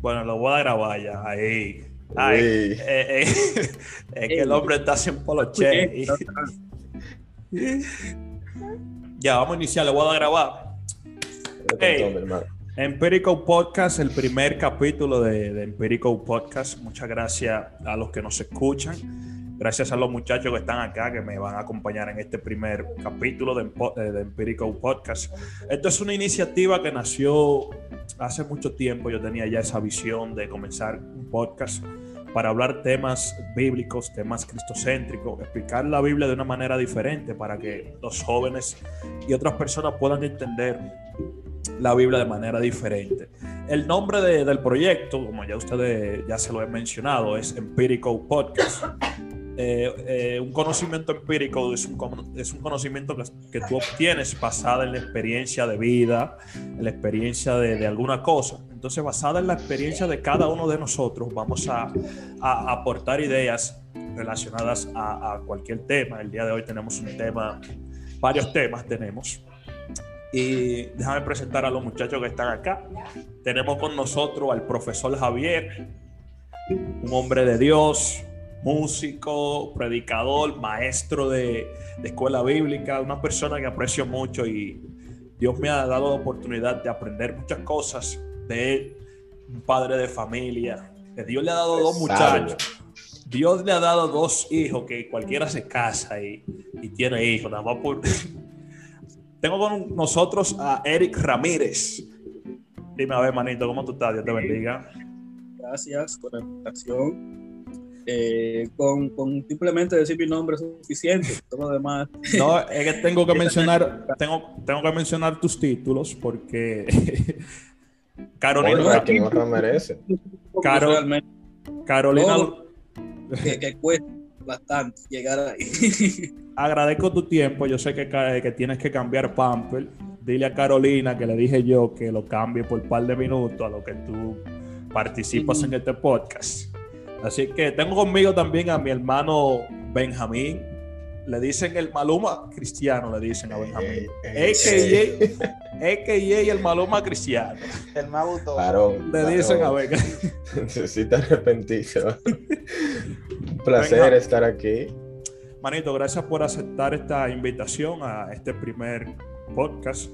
Bueno, lo voy a grabar ya. Ahí. Ay, eh, eh, es que el hombre está sin poloche. ya, vamos a iniciar. Le voy a grabar. Hey, Empirical Podcast, el primer capítulo de, de Empirical Podcast. Muchas gracias a los que nos escuchan. Gracias a los muchachos que están acá, que me van a acompañar en este primer capítulo de, eh, de Empirical Podcast. Esto es una iniciativa que nació hace mucho tiempo. Yo tenía ya esa visión de comenzar un podcast para hablar temas bíblicos, temas cristocéntricos, explicar la Biblia de una manera diferente para que los jóvenes y otras personas puedan entender la Biblia de manera diferente. El nombre del proyecto, como ya ustedes ya se lo he mencionado, es Empirical Podcast. Eh, eh, un conocimiento empírico es un, es un conocimiento que, tú obtienes basada en la experiencia de vida, en la experiencia de, alguna cosa. Entonces, basada en la experiencia de cada uno de nosotros, vamos a, a aportar ideas relacionadas a, a, cualquier tema. El día de hoy tenemos un tema, varios temas tenemos. Y déjame presentar a los muchachos que están acá. Tenemos con nosotros al profesor Javier, un hombre de Dios, músico, predicador, maestro de, escuela bíblica, una persona que aprecio mucho y Dios me ha dado la oportunidad de aprender muchas cosas de él, un padre de familia, que Dios le ha dado dos muchachos. Dios le ha dado dos hijos que cualquiera se casa y, tiene hijos, nada más por... Tengo con nosotros a Eric Ramírez. Dime a ver, manito, ¿cómo tú estás? Dios te bendiga. Gracias por la invitación eh, con, simplemente decir mi nombre es suficiente. Todo lo demás. No, es que tengo que mencionar, tengo, tengo que mencionar tus títulos porque Carolina. que no merece. Carolina. Que, cuesta bastante llegar ahí. Agradezco tu tiempo. Yo sé que, que tienes que cambiar Pamper. Dile a Carolina que le dije yo que lo cambie por un par de minutos a lo que tú participas en este podcast. Así que tengo conmigo también a mi hermano Benjamín. Le dicen el Maluma cristiano, le dicen a Benjamín. AKA, el Maluma cristiano. El Mabuto. Le dicen a Benjamín. Necesita arrepentirse. Un placer estar aquí. Manito, gracias por aceptar esta invitación a este primer podcast.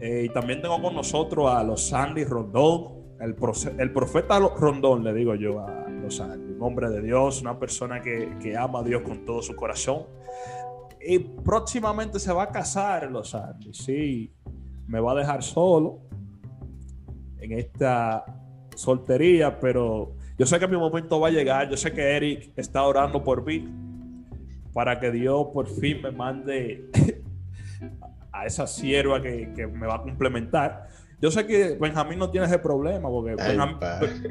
Eh, y también tengo con nosotros a los Sandy Rondón, el, el profeta Rondón, le digo yo, a los un hombre de Dios, una persona que, que, ama a Dios con todo su corazón. Y próximamente se va a casar Los Andes, sí, me va a dejar solo en esta soltería, pero yo sé que mi momento va a llegar, yo sé que Eric está orando por mí para que Dios por fin me mande a esa sierva que, que me va a complementar yo sé que Benjamín no tiene ese problema, porque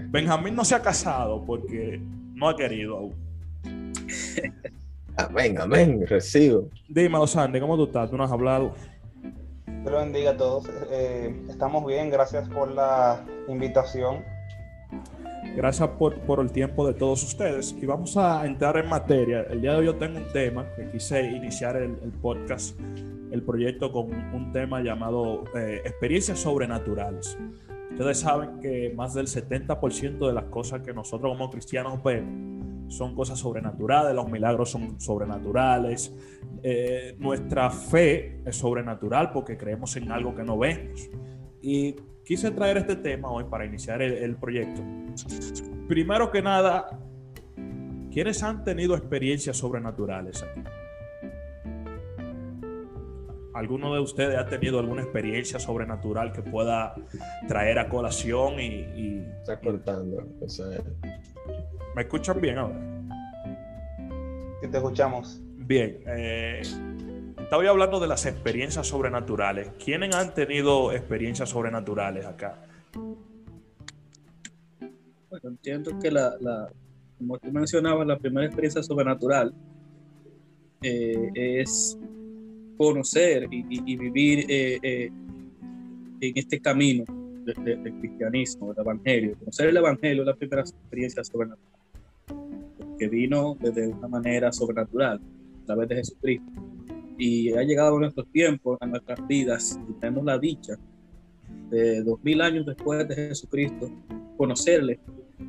Benjamín, no se ha casado porque no ha querido aún. Amén, amén, recibo. Dime, Sandy, ¿cómo tú estás? ¿Tú no has hablado? Dios bendiga a todos. Eh, estamos bien, gracias por la invitación. Gracias por, por, el tiempo de todos ustedes. Y vamos a entrar en materia. El día de hoy yo tengo un tema que quise iniciar el, el podcast el proyecto con un tema llamado eh, experiencias sobrenaturales. Ustedes saben que más del 70% de las cosas que nosotros como cristianos vemos son cosas sobrenaturales, los milagros son sobrenaturales, eh, nuestra fe es sobrenatural porque creemos en algo que no vemos. Y quise traer este tema hoy para iniciar el, el proyecto. Primero que nada, ¿quiénes han tenido experiencias sobrenaturales aquí? ¿Alguno de ustedes ha tenido alguna experiencia sobrenatural que pueda traer a colación y... Está cortando. ¿Me escuchan bien ahora? Sí, te escuchamos. Bien. Eh, estaba hablando de las experiencias sobrenaturales. ¿Quiénes han tenido experiencias sobrenaturales acá? Bueno, entiendo que la, la como tú mencionabas, la primera experiencia sobrenatural eh, es conocer y, vivir eh, eh, en este camino del cristianismo, del evangelio. Conocer el evangelio es la primera experiencia sobrenatural, que vino desde una manera sobrenatural, a través de Jesucristo. Y ha llegado a nuestros tiempos, a nuestras vidas, y tenemos la dicha de dos mil años después de Jesucristo, conocerle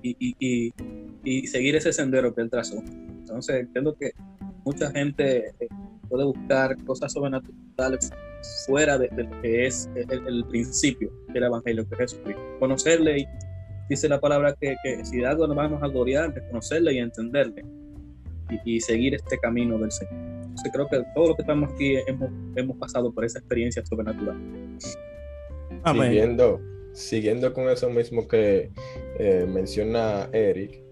y, seguir ese sendero que él trazó. Entonces, entiendo que mucha gente eh, puede buscar cosas sobrenaturales fuera de, lo que es el, principio del Evangelio, que es Jesucristo. Conocerle y dice la palabra que, si de algo nos vamos a gloriar, de conocerle y entenderle y, seguir este camino del Señor. Entonces creo que todos los que estamos aquí hemos, hemos pasado por esa experiencia sobrenatural. Siguiendo, siguiendo con eso mismo que eh, menciona Eric,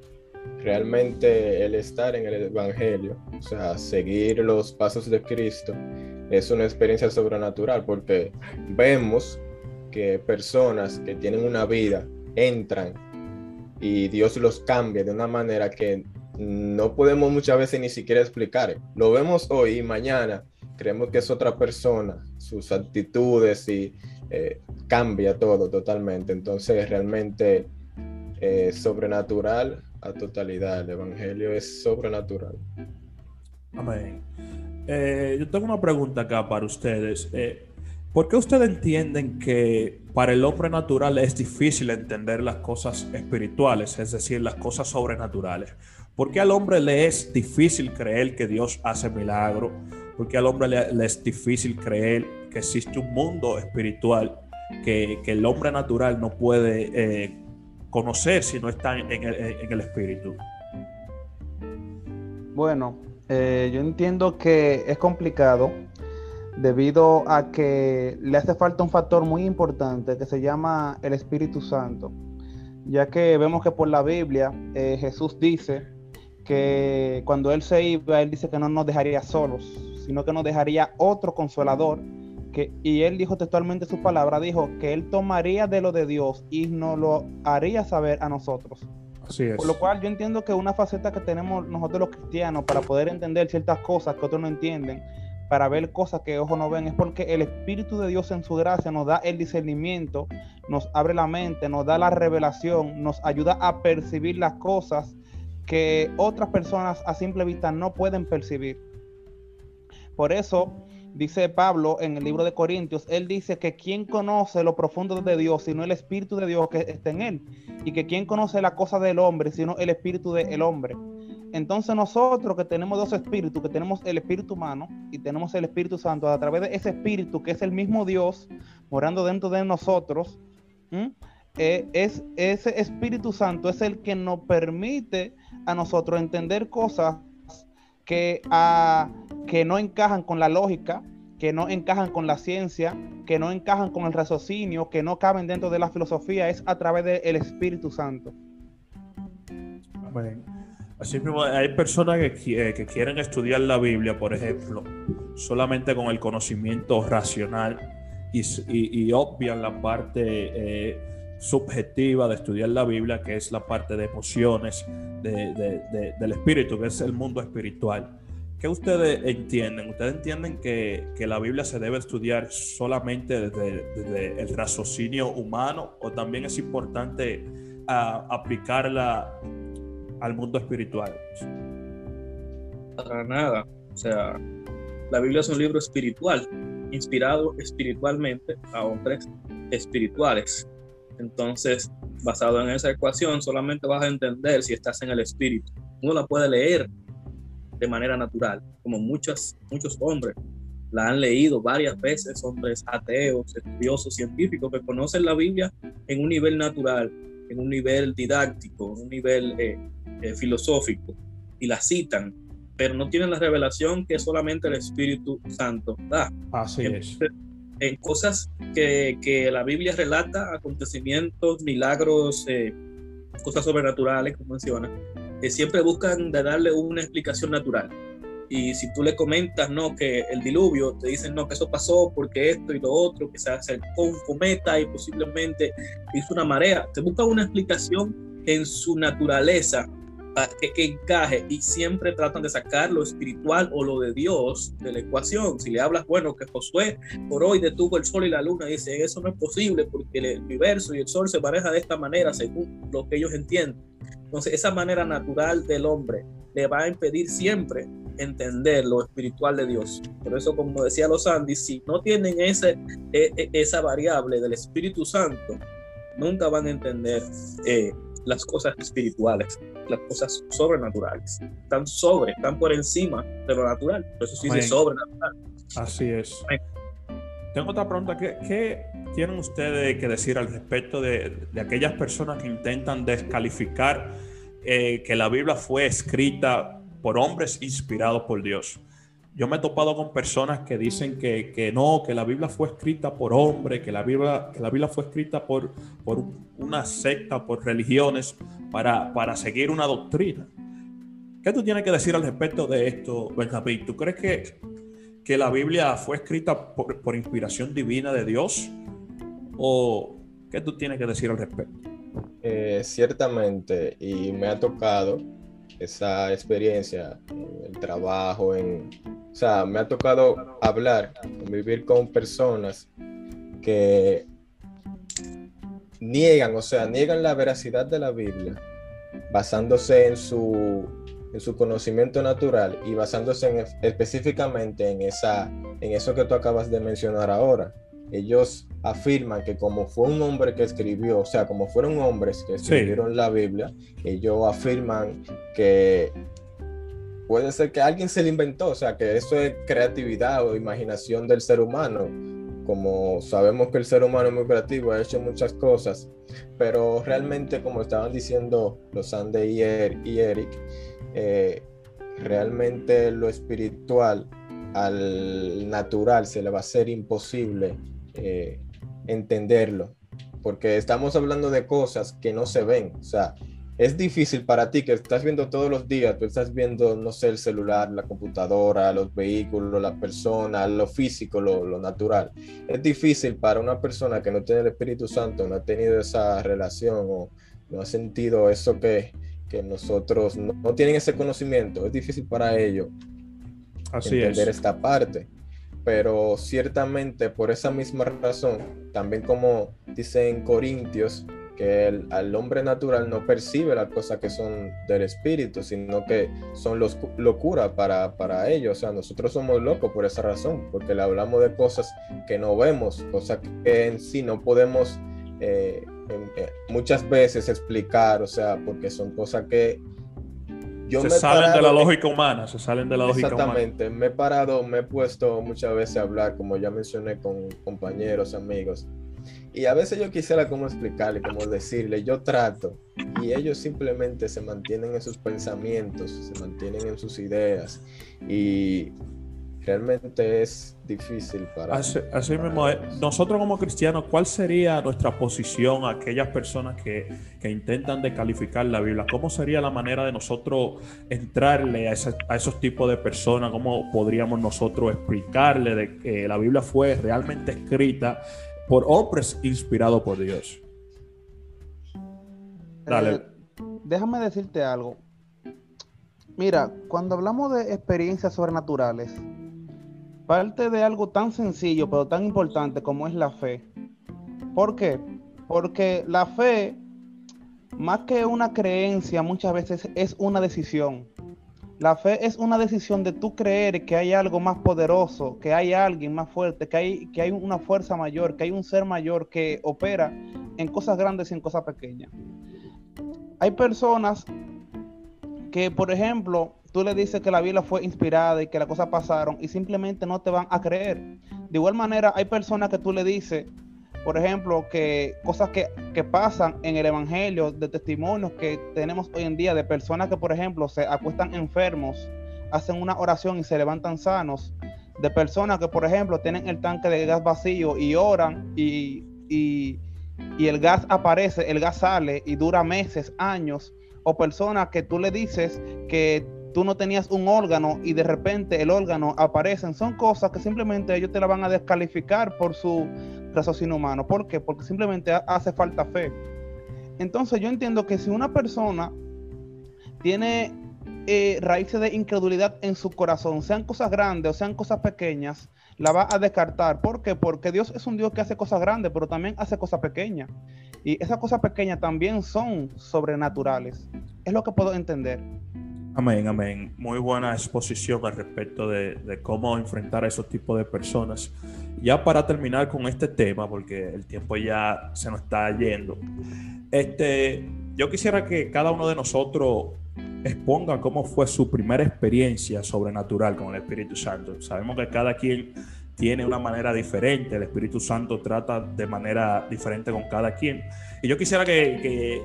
realmente el estar en el Evangelio, o sea, seguir los pasos de Cristo, es una experiencia sobrenatural porque vemos que personas que tienen una vida entran y Dios los cambia de una manera que no podemos muchas veces ni siquiera explicar. Lo vemos hoy y mañana creemos que es otra persona, sus actitudes y eh, cambia todo totalmente. Entonces realmente eh, sobrenatural a totalidad. El Evangelio es sobrenatural. Amén. Eh, yo tengo una pregunta acá para ustedes. ¿Por qué ustedes entienden que para el hombre natural es difícil entender las cosas espirituales, es decir, las cosas sobrenaturales? ¿Por qué al hombre le es difícil creer que Dios hace milagros? ¿Por qué al hombre le, es difícil creer que existe un mundo espiritual que, el hombre natural no puede eh, conocer si no está en el, espíritu? Bueno, eh, yo entiendo que es complicado debido a que le hace falta un factor muy importante que se llama el Espíritu Santo, ya que vemos que por la Biblia eh, Jesús dice que cuando Él se iba, Él dice que no nos dejaría solos, sino que nos dejaría otro consolador. Que, y Él dijo textualmente su palabra, dijo que Él tomaría de lo de Dios y nos lo haría saber a nosotros. Así es. Por lo cual yo entiendo que una faceta que tenemos nosotros los cristianos para poder entender ciertas cosas que otros no entienden, para ver cosas que ojos no ven, es porque el Espíritu de Dios en su gracia nos da el discernimiento, nos abre la mente, nos da la revelación, nos ayuda a percibir las cosas que otras personas a simple vista no pueden percibir. Por eso dice Pablo en el libro de Corintios, él dice que quien conoce lo profundo de Dios, sino el Espíritu de Dios que está en él, y que quien conoce la cosa del hombre, sino el Espíritu del hombre. Entonces nosotros que tenemos dos espíritus, que tenemos el Espíritu humano y tenemos el Espíritu Santo, a través de ese Espíritu que es el mismo Dios morando dentro de nosotros, eh, es ese Espíritu Santo es el que nos permite a nosotros entender cosas que, ah, que no encajan con la lógica, que no encajan con la ciencia, que no encajan con el raciocinio, que no caben dentro de la filosofía, es a través del Espíritu Santo. Así mismo, hay personas que, que, quieren estudiar la Biblia, por ejemplo, solamente con el conocimiento racional y, y, obvian la parte eh, subjetiva de estudiar la Biblia, que es la parte de emociones del espíritu, que es el mundo espiritual. ¿Qué ustedes entienden? ¿Ustedes entienden que, la Biblia se debe estudiar solamente desde, el raciocinio humano o también es importante ah, aplicarla al mundo espiritual? Para nada. O sea, la Biblia es un libro espiritual, inspirado espiritualmente a hombres espirituales. Entonces, basado en esa ecuación, solamente vas a entender si estás en el espíritu. Uno la puede leer de manera natural, como muchos, muchos hombres la han leído varias veces, hombres ateos, estudiosos, científicos que conocen la Biblia en un nivel natural, en un nivel didáctico, en un nivel eh, eh, filosófico, y la citan, pero no tienen la revelación que solamente el Espíritu Santo da. Así es en cosas que, que, la Biblia relata, acontecimientos, milagros, eh, cosas sobrenaturales, como menciona, siempre buscan darle una explicación natural. Y si tú le comentas, no, que el diluvio, te dicen, no, que eso pasó porque esto y lo otro, que se acercó un cometa y posiblemente hizo una marea, te buscan una explicación en su naturaleza que, encaje y siempre tratan de sacar lo espiritual o lo de Dios de la ecuación. Si le hablas, bueno, que Josué por hoy detuvo el sol y la luna, dice, eso no es posible porque el universo y el sol se maneja de esta manera según lo que ellos entienden. Entonces, esa manera natural del hombre le va a impedir siempre entender lo espiritual de Dios. Por eso, como decía los Andy, si no tienen ese, e, e, esa variable del Espíritu Santo, nunca van a entender eh, las cosas espirituales, las cosas sobrenaturales. Están sobre, están por encima de lo natural. Por eso sí dice sobrenatural. Así es. Tengo otra pregunta. ¿Qué, tienen ustedes que decir al respecto de, aquellas personas que intentan descalificar eh, que la Biblia fue escrita por hombres inspirados por Dios? Yo me he topado con personas que dicen que, no, que la Biblia fue escrita por hombres, que la Biblia, que la Biblia fue escrita por, por una secta, por religiones, para, para seguir una doctrina. ¿Qué tú tienes que decir al respecto de esto, Benjamín? ¿Tú crees que, que la Biblia fue escrita por, por, inspiración divina de Dios? ¿O qué tú tienes que decir al respecto? Eh, ciertamente, y me ha tocado esa experiencia en el trabajo, en, sea, me ha tocado hablar, vivir con personas que niegan, o sea, niegan la veracidad de la Biblia basándose en su, en su conocimiento natural y basándose específicamente en, esa, en eso que tú acabas de mencionar ahora. Ellos afirman que como fue un hombre que escribió, o sea, como fueron hombres que escribieron la Biblia, ellos afirman que puede ser que alguien se le inventó, o sea, que eso es creatividad o imaginación del ser humano. Como sabemos que el ser humano es muy creativo, ha hecho muchas cosas, pero realmente, como estaban diciendo los Ande y, er-, Eric, eh, realmente lo espiritual al natural se le va a ser imposible eh, entenderlo, porque estamos hablando de cosas que no se ven, o sea, es difícil para ti que estás viendo todos los días, tú estás viendo, no sé, el celular, la computadora, los vehículos, la persona, lo físico, lo, natural. Es difícil para una persona que no tiene el Espíritu Santo, no ha tenido esa relación o no ha sentido eso que, que nosotros no, tienen ese conocimiento. Es difícil para ellos entender esta parte pero ciertamente por esa misma razón, también como dice en Corintios, que el, al hombre natural no percibe las cosas que son del espíritu, sino que son los, locura para, para ellos. O sea, nosotros somos locos por esa razón, porque le hablamos de cosas que no vemos, cosas que en sí no podemos eh, eh, muchas veces explicar, o sea, porque son cosas que se salen de la lógica humana, se salen de la lógica humana. Exactamente, me he parado, me he puesto muchas veces a hablar, como ya mencioné, con compañeros, amigos. Y a veces yo quisiera como explicarle, como decirle, yo trato, y ellos simplemente se mantienen en sus pensamientos, se mantienen en sus ideas, y realmente es difícil para... Así, mismo, eh, nosotros como cristianos, ¿cuál sería nuestra posición a aquellas personas que, que, intentan descalificar la Biblia? ¿Cómo sería la manera de nosotros entrarle a, a esos tipos de personas? ¿Cómo podríamos nosotros explicarle de que la Biblia fue realmente escrita por hombres inspirados por Dios? Dale. Eh, déjame decirte algo. Mira, cuando hablamos de experiencias sobrenaturales, parte de algo tan sencillo pero tan importante como es la fe. ¿Por qué? Porque la fe, más que una creencia, muchas veces es una decisión. La fe es una decisión de tú creer que hay algo más poderoso, que hay alguien más fuerte, que hay, que hay una fuerza mayor, que hay un ser mayor que opera en cosas grandes y en cosas pequeñas. Hay personas que, por ejemplo, tú le dices que la Biblia fue inspirada y que las cosas pasaron y simplemente no te van a creer. De igual manera, hay personas que tú le dices, por ejemplo, que cosas que, pasan en el Evangelio, de testimonios que tenemos hoy en día de personas que, por ejemplo, se acuestan enfermos, hacen una oración y se levantan sanos, de personas que, por ejemplo, tienen el tanque de gas vacío y oran y, y, y el gas aparece, el gas sale y dura meses, años, o personas que tú le dices que tú no tenías un órgano y de repente el órgano aparece. Son cosas que simplemente ellos te la van a descalificar por su raciocinio humano. ¿Por qué? Porque simplemente hace falta fe. Entonces yo entiendo que si una persona tiene eh, raíces de incredulidad en su corazón, sean cosas grandes o sean cosas pequeñas, la va a descartar. ¿Por qué? Porque Dios es un Dios que hace cosas grandes, pero también hace cosas pequeñas. Y esas cosas pequeñas también son sobrenaturales. Es lo que puedo entender. Amén, amén. Muy buena exposición al respecto de, cómo enfrentar a esos tipos de personas. Ya para terminar con este tema, porque el tiempo ya se nos está yendo, este, yo quisiera que cada uno de nosotros exponga cómo fue su primera experiencia sobrenatural con el Espíritu Santo. Sabemos que cada quien tiene una manera diferente, el Espíritu Santo trata de manera diferente con cada quien. Y yo quisiera que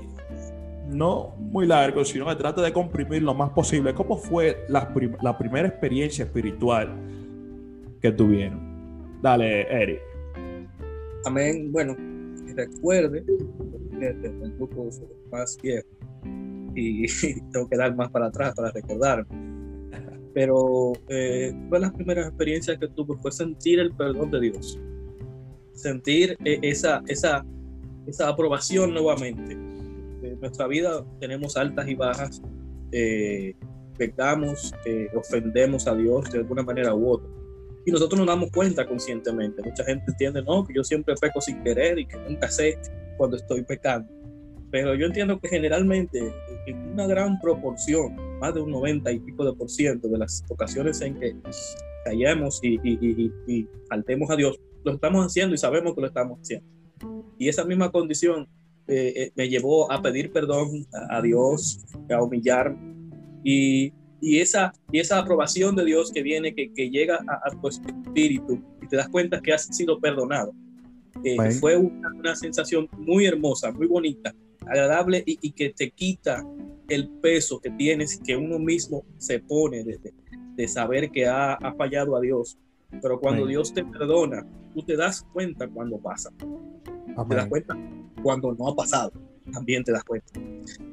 no muy largo, sino que trate de comprimir lo más posible. ¿Cómo fue la, primera experiencia espiritual que tuvieron? Dale, Eric. Amén. Bueno, recuerde, el grupo más viejo y tengo que dar más para atrás para recordarme. Pero eh, fue las primeras experiencias que tuve fue sentir el perdón de Dios, sentir eh, esa, esa, esa aprobación nuevamente en nuestra vida tenemos altas y bajas, eh, pecamos, eh, ofendemos a Dios de alguna manera u otra. Y nosotros nos damos cuenta conscientemente. Mucha gente entiende, no, que yo siempre peco sin querer y que nunca sé cuando estoy pecando. Pero yo entiendo que generalmente, en una gran proporción, más de un 90 y pico de por ciento de las ocasiones en que callamos y, y, y faltemos a Dios, lo estamos haciendo y sabemos que lo estamos haciendo. Y esa misma condición eh, me llevó a pedir perdón a, Dios, a humillar y, y, esa, y esa aprobación de Dios que viene, que, que llega a, tu espíritu y te das cuenta que has sido perdonado. Eh, fue una, sensación muy hermosa, muy bonita, agradable y, y, que te quita el peso que tienes, que uno mismo se pone de, de, saber que ha, ha, fallado a Dios. Pero cuando Dios te perdona, tú te das cuenta cuando pasa. Te das cuenta cuando no ha pasado, también te das cuenta.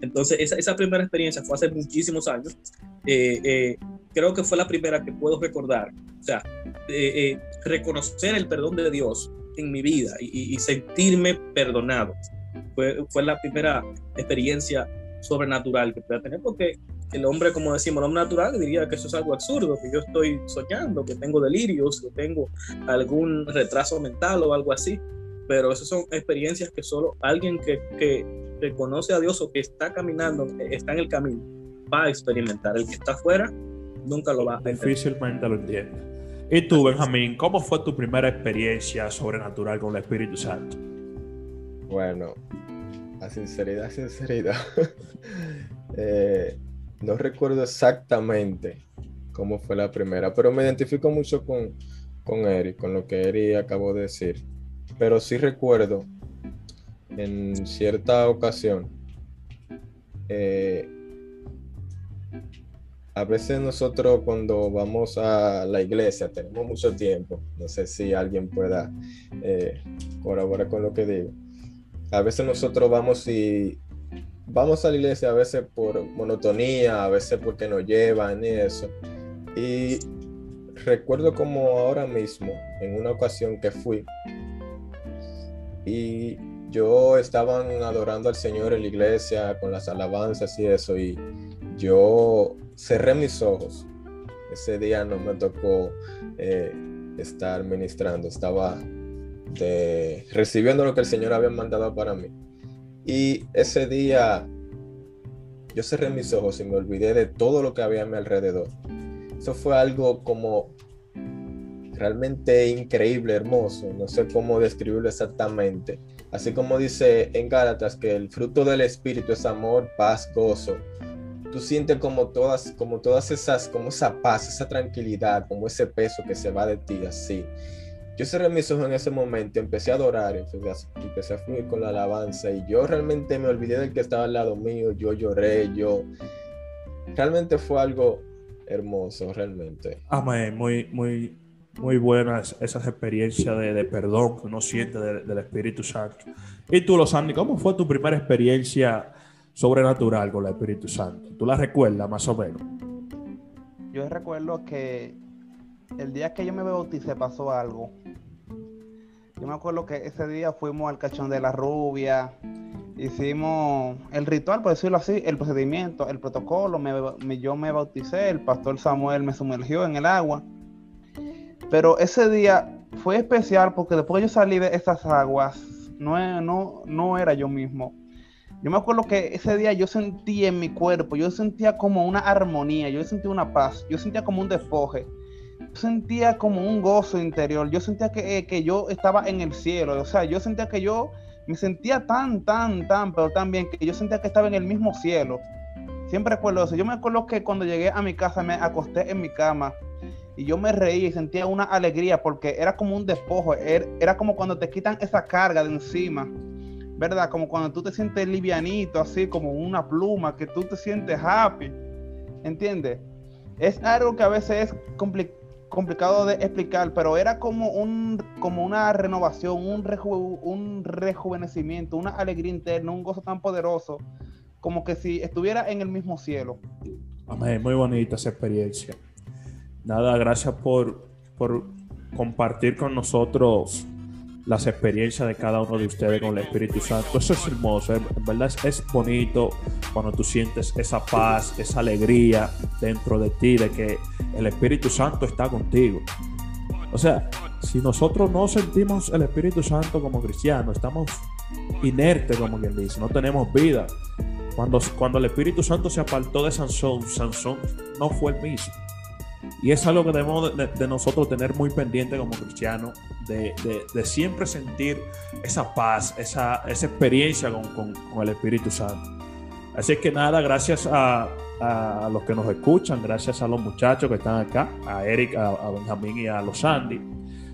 Entonces, esa, esa primera experiencia fue hace muchísimos años. Eh, eh, creo que fue la primera que puedo recordar. O sea, eh, reconocer el perdón de Dios en mi vida y, sentirme perdonado. Fue, fue la primera experiencia sobrenatural que pueda tener, porque el hombre, como decimos, el hombre natural diría que eso es algo absurdo, que yo estoy soñando, que tengo delirios, que tengo algún retraso mental o algo así pero esas son experiencias que solo alguien que, que, conoce a Dios o que está caminando, está en el camino, va a experimentar. El que está afuera nunca lo va a entender. Difícilmente lo entiende. Y tú, Benjamín, ¿cómo fue tu primera experiencia sobrenatural con el Espíritu Santo? Bueno, a sinceridad, sinceridad. Eh, no recuerdo exactamente cómo fue la primera, pero me identifico mucho con, con Eric, con lo que Eric acabó de decir pero sí recuerdo en cierta ocasión, eh, a veces nosotros cuando vamos a la iglesia tenemos mucho tiempo, no sé si alguien pueda eh, colaborar con lo que digo. A veces nosotros vamos y vamos a la iglesia a veces por monotonía, a veces porque nos llevan y eso. Y recuerdo como ahora mismo, en una ocasión que fui, y yo estaban adorando al Señor en la iglesia con las alabanzas y eso, y yo cerré mis ojos. Ese día no me tocó eh, estar ministrando, estaba recibiendo lo que el Señor había mandado para mí. Y ese día yo cerré mis ojos y me olvidé de todo lo que había a mi alrededor. Eso fue algo como realmente increíble, hermoso, no sé cómo describirlo exactamente. Así como dice en Gálatas que el fruto del Espíritu es amor, paz, gozo. Tú sientes como todas, como todas esas, como esa paz, esa tranquilidad, como ese peso que se va de ti, así. Yo cerré mis ojos en ese momento, empecé a adorar, empecé a fluir con la alabanza y yo realmente me olvidé del que estaba al lado mío, yo lloré, yo... Realmente fue algo hermoso, realmente. Amén, muy, muy, muy buenas esas experiencias de, perdón que uno siente del Espíritu Santo. Y tú, Losani, ¿cómo fue tu primera experiencia sobrenatural con el Espíritu Santo? ¿Tú la recuerdas más o menos? Yo recuerdo que el día que yo me bauticé pasó algo. Yo me acuerdo que ese día fuimos al cachón de la rubia, hicimos el ritual, por decirlo así, el procedimiento, el protocolo, yo me bauticé, el pastor Samuel me sumergió en el agua pero ese día fue especial porque después yo salí de esas aguas, no, no, no era yo mismo. Yo me acuerdo que ese día yo sentí en mi cuerpo, yo sentía como una armonía, yo sentía una paz, yo sentía como un despoje, sentía como un gozo interior, yo sentía que, eh, que yo estaba en el cielo, o sea, yo sentía que yo me sentía tan, tan, tan, pero tan bien que yo sentía que estaba en el mismo cielo. Siempre recuerdo eso. Yo me acuerdo que cuando llegué a mi casa me acosté en mi cama y yo me reí y sentía una alegría porque era como un despojo, era, era como cuando te quitan esa carga de encima ¿verdad? Como cuando tú te sientes livianito, así como una pluma, que tú te sientes happy, ¿entiendes? Es algo que a veces es complicado de explicar, pero era como, un, como una renovación, un, un rejuvenecimiento, una alegría interna, un gozo tan poderoso, como que si estuviera en el mismo cielo. Amén, muy bonita esa experiencia. Nada, gracias por, por compartir con nosotros las experiencias de cada uno de ustedes con el Espíritu Santo. Eso es hermoso, en verdad es, bonito cuando tú sientes esa paz, esa alegría dentro de ti de que el Espíritu Santo está contigo. O sea, si nosotros no sentimos el Espíritu Santo como cristianos, estamos inertes, como quien dice, no tenemos vida. Cuando, cuando el Espíritu Santo se apartó de Sansón, Sansón no fue el mismo. Y es algo que debemos de, nosotros tener muy pendiente como cristianos, de, siempre sentir esa paz, esa, esa experiencia con, el Espíritu Santo. Así que nada, gracias a, los que nos escuchan, gracias a los muchachos que están acá, a Eric, a, a Benjamín y a los Andy,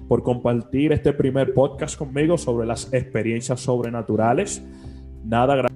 por compartir este primer podcast conmigo sobre las experiencias sobrenaturales. Nada, gracias.